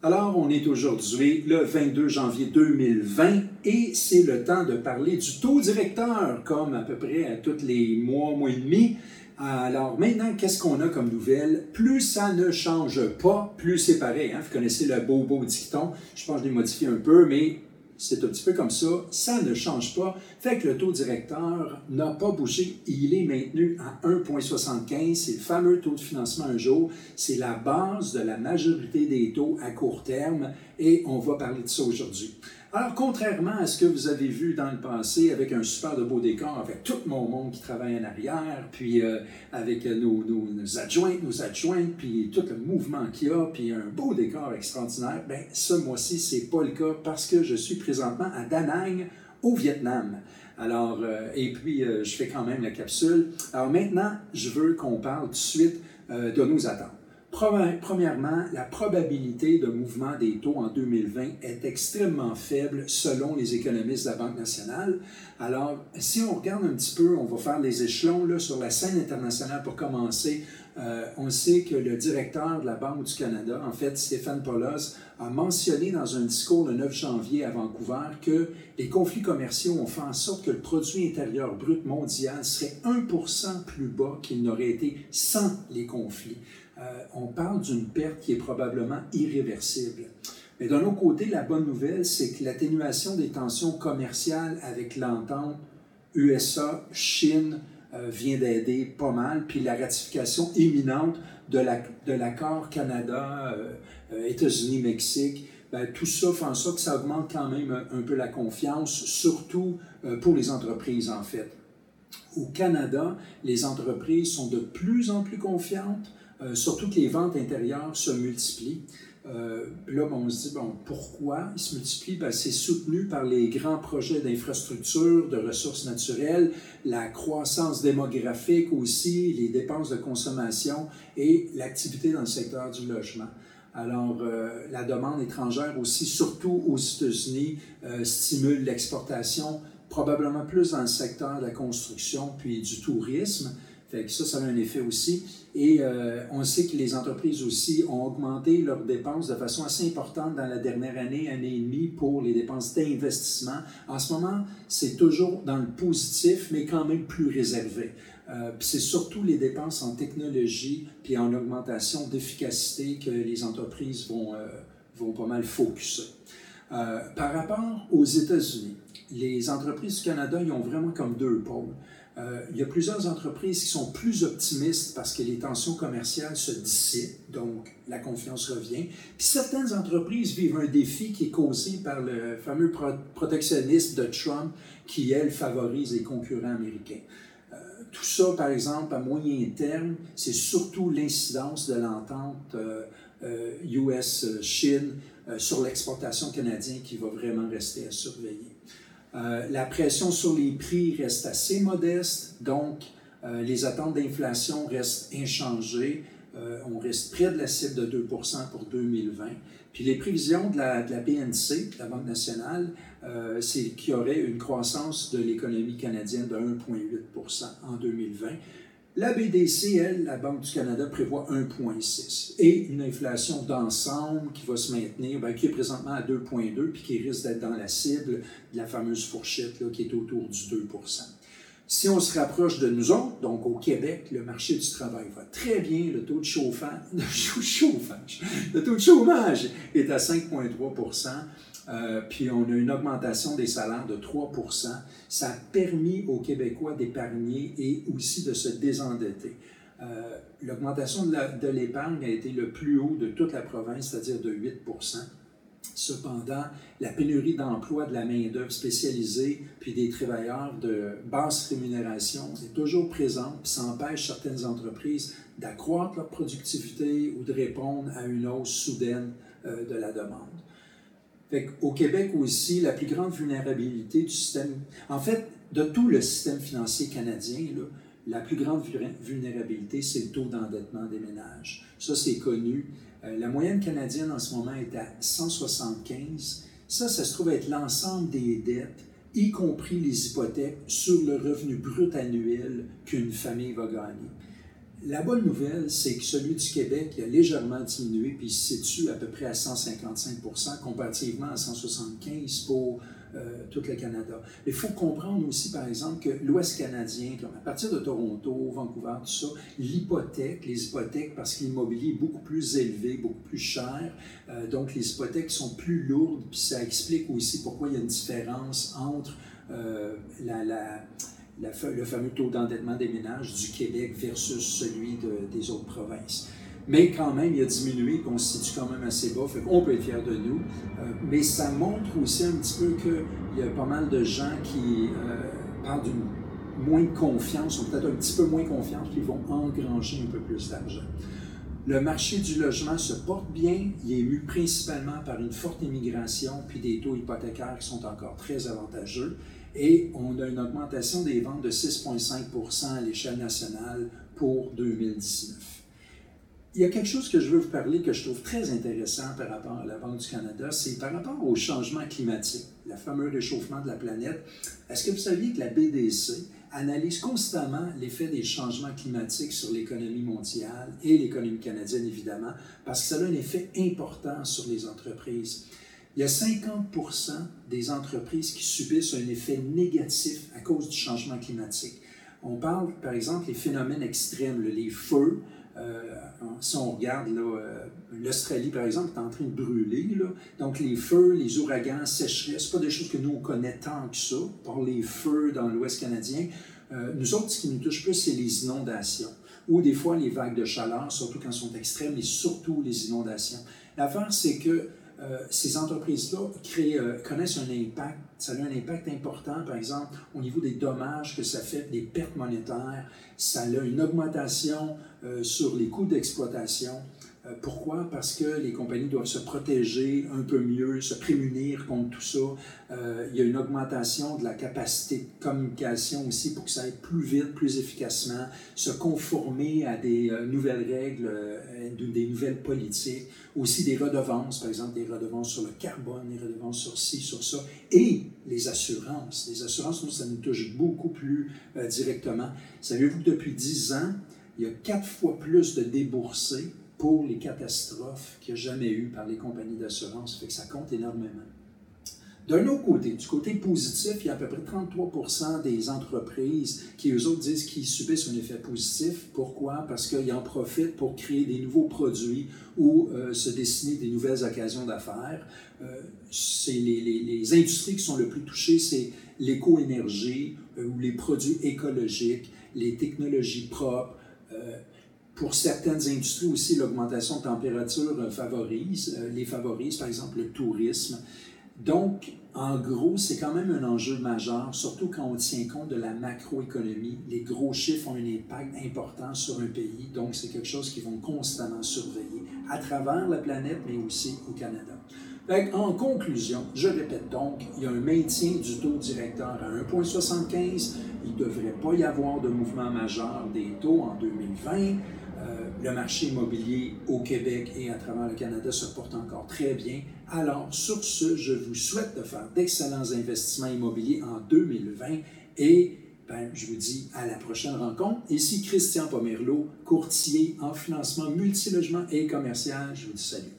Alors, on est aujourd'hui le 22 janvier 2020 et c'est le temps de parler du taux directeur, comme à peu près à tous les mois, mois et demi. Alors maintenant, qu'est-ce qu'on a comme nouvelle? Plus ça ne change pas, plus c'est pareil. Hein? Vous connaissez le beau, beau dicton. Je pense que je l'ai modifié un peu, mais c'est un petit peu comme ça. Ça ne change pas. Fait que le taux directeur n'a pas bougé. Il est maintenu à 1,75. C'est le fameux taux de financement un jour. C'est la base de la majorité des taux à court terme et on va parler de ça aujourd'hui. Alors, contrairement à ce que vous avez vu dans le passé avec un super de beau décor, avec tout mon monde qui travaille en arrière, puis euh, avec nos, nos, nos, adjointes, nos adjointes, puis tout le mouvement qu'il y a, puis un beau décor extraordinaire, bien, ce mois-ci, c'est pas le cas parce que je suis présentement à Da Nang, au Vietnam. Alors, euh, et puis, euh, je fais quand même la capsule. Alors maintenant, je veux qu'on parle tout de suite de nos attentes. Premièrement, la probabilité de mouvement des taux en 2020 est extrêmement faible selon les économistes de la Banque nationale. Alors, si on regarde un petit peu, on va faire les échelons là, sur la scène internationale pour commencer. Euh, on sait que le directeur de la Banque du Canada, en fait, Stéphane Polos, a mentionné dans un discours le 9 janvier à Vancouver que les conflits commerciaux ont fait en sorte que le produit intérieur brut mondial serait 1% plus bas qu'il n'aurait été sans les conflits. Euh, on parle d'une perte qui est probablement irréversible. Mais d'un autre côté, la bonne nouvelle, c'est que l'atténuation des tensions commerciales avec l'entente USA-Chine euh, vient d'aider pas mal, puis la ratification imminente de l'accord la, Canada, euh, ben, tout ça fait en sorte que ça augmente quand même un peu la confiance, surtout pour les entreprises en fait. Au Canada, les entreprises sont de plus en plus confiantes, euh, surtout que les ventes intérieures se multiplient. Euh, là, on se dit, bon, pourquoi ils se multiplient? Ben, c'est soutenu par les grands projets d'infrastructure, de ressources naturelles, la croissance démographique aussi, les dépenses de consommation et l'activité dans le secteur du logement. Alors, euh, la demande étrangère aussi, surtout aux États-Unis, stimule l'exportation, probablement plus dans le secteur de la construction puis du tourisme. Fait ça, ça a un effet aussi. Et euh, on sait que les entreprises aussi ont augmenté leurs dépenses de façon assez importante dans la dernière année, année et demie, pour les dépenses d'investissement. En ce moment, c'est toujours dans le positif, mais quand même plus réservé. Euh, c'est surtout les dépenses en technologie puis en augmentation d'efficacité que les entreprises vont, euh, vont pas mal focuser. Euh, par rapport aux États-Unis, les entreprises du Canada, ils ont vraiment comme deux pôles. Euh, il y a plusieurs entreprises qui sont plus optimistes parce que les tensions commerciales se dissipent, donc la confiance revient. Puis certaines entreprises vivent un défi qui est causé par le fameux protectionnisme de Trump qui, elle, favorise les concurrents américains. Euh, tout ça, par exemple, à moyen terme, c'est surtout l'incidence de l'entente US-Chine euh, sur l'exportation canadienne qui va vraiment rester à surveiller. Euh, la pression sur les prix reste assez modeste, donc euh, les attentes d'inflation restent inchangées. Euh, on reste près de la cible de 2 pour 2020. Puis les prévisions de la, BNC, la Banque nationale, c'est qu'il y aurait une croissance de l'économie canadienne de 1,8% en 2020. La BDC, elle, la Banque du Canada, prévoit 1,6 et une inflation d'ensemble qui va se maintenir, bien, qui est présentement à 2,2 puis qui risque d'être dans la cible de la fameuse fourchette là, qui est autour du 2% si on se rapproche de nous autres, donc au Québec, le marché du travail va très bien, le taux de chauffage, taux de chômage est à 5,3 euh, puis on a une augmentation des salaires de 3% Ça a permis aux Québécois d'épargner et aussi de se désendetter. Euh, l'augmentation de l'épargne a été le plus haut de toute la province, c'est-à-dire de 8% Cependant, la pénurie d'emploi de la main-d'œuvre spécialisée puis des travailleurs de basse rémunération est toujours présente ça empêche certaines entreprises d'accroître leur productivité ou de répondre à une hausse soudaine euh, de la demande. Au Québec aussi, la plus grande vulnérabilité du système, en fait, de tout le système financier canadien, la plus grande vulnérabilité, c'est le taux d'endettement des ménages. Ça, c'est connu. Euh, la moyenne canadienne en ce moment est à 175. Ça, ça se trouve être l'ensemble des dettes, y compris les hypothèques, sur le revenu brut annuel qu'une famille va gagner. La bonne nouvelle, c'est que celui du Québec a légèrement diminué, puis il se situe à peu près à 155 comparativement à 175 pour euh, tout le Canada. Il faut comprendre aussi, par exemple, que l'Ouest canadien, à partir de Toronto, Vancouver, tout ça, l'hypothèque, les hypothèques, parce que l'immobilier est beaucoup plus élevé, beaucoup plus cher, euh, donc les hypothèques sont plus lourdes, puis ça explique aussi pourquoi il y a une différence entre euh, la le fameux taux d'endettement des ménages du Québec versus celui des autres provinces. Mais quand même, il a diminué, il constitue quand même assez bas, qu'on peut être fier de nous. Euh, mais ça montre aussi un petit peu qu'il y a pas mal de gens qui euh, parlent d'une moins confiance, ou peut-être un petit peu moins confiance, qui vont engranger un peu plus d'argent. Le marché du logement se porte bien, il est ému principalement par une forte immigration puis des taux hypothécaires qui sont encore très avantageux et on a une augmentation des ventes de 6,5% à l'échelle nationale pour 2019. Il y a quelque chose que je veux vous parler que je trouve très intéressant par rapport à la Banque du Canada, c'est par rapport au changement climatique, le fameux réchauffement de la planète. Est-ce que vous saviez que la BDC analyse constamment l'effet des changements climatiques sur l'économie mondiale et l'économie canadienne, évidemment, parce que ça a un effet important sur les entreprises? Il y a 50 des entreprises qui subissent un effet négatif à cause du changement climatique. On parle, par exemple, des phénomènes extrêmes, les feux. Euh, si on regarde euh, l'Australie, par exemple, est en train de brûler. Donc, les feux, les ouragans, sécheresses, pas des choses que nous, on connaît tant que ça, par les feux dans l'Ouest canadien. Euh, nous autres, ce qui nous touche plus, c'est les inondations ou des fois les vagues de chaleur, surtout quand elles sont extrêmes, et surtout les inondations. L'affaire, c'est que euh, ces entreprises-là euh, connaissent un impact, ça a un impact important, par exemple, au niveau des dommages que ça fait, des pertes monétaires, ça a une augmentation euh, sur les coûts d'exploitation, pourquoi? Parce que les compagnies doivent se protéger un peu mieux, se prémunir contre tout ça. Euh, il y a une augmentation de la capacité de communication aussi pour que ça aille plus vite, plus efficacement, se conformer à des euh, nouvelles règles, des nouvelles politiques, aussi des redevances, par exemple des redevances sur le carbone, des redevances sur ci, sur ça, et les assurances. Les assurances, ça nous touche beaucoup plus directement. Savez-vous que depuis 10 ans, il y a quatre fois plus de déboursés pour les catastrophes qu'il n'y a jamais eu par les compagnies d'assurance. fait que ça compte énormément. D'un autre côté, du côté positif, il y a à peu près 33 des entreprises qui, eux autres, disent qu'ils subissent un effet positif. Pourquoi? Parce qu'ils en profitent pour créer des nouveaux produits ou euh, se dessiner des nouvelles occasions d'affaires. Euh, c'est les, industries qui sont le plus touchées, c'est l'éco-énergie euh, ou les produits écologiques, les technologies propres, pour certaines industries aussi, l'augmentation de température euh, favorise, euh, les favorise, par exemple le tourisme. Donc, en gros, c'est quand même un enjeu majeur, surtout quand on tient compte de la macroéconomie. Les gros chiffres ont un impact important sur un pays, donc c'est quelque chose qu'ils vont constamment surveiller à travers la planète, mais aussi au Canada. En conclusion, je répète donc, il y a un maintien du taux directeur à 1,75. Il ne devrait pas y avoir de mouvement majeur des taux en 2020 le marché immobilier au Québec et à travers le Canada se porte encore très bien. Alors, sur ce, je vous souhaite de faire d'excellents investissements immobiliers en 2020 et ben, je vous dis à la prochaine rencontre. Ici Christian Pomerleau, courtier en financement multilogement et commercial. Je vous dis salut.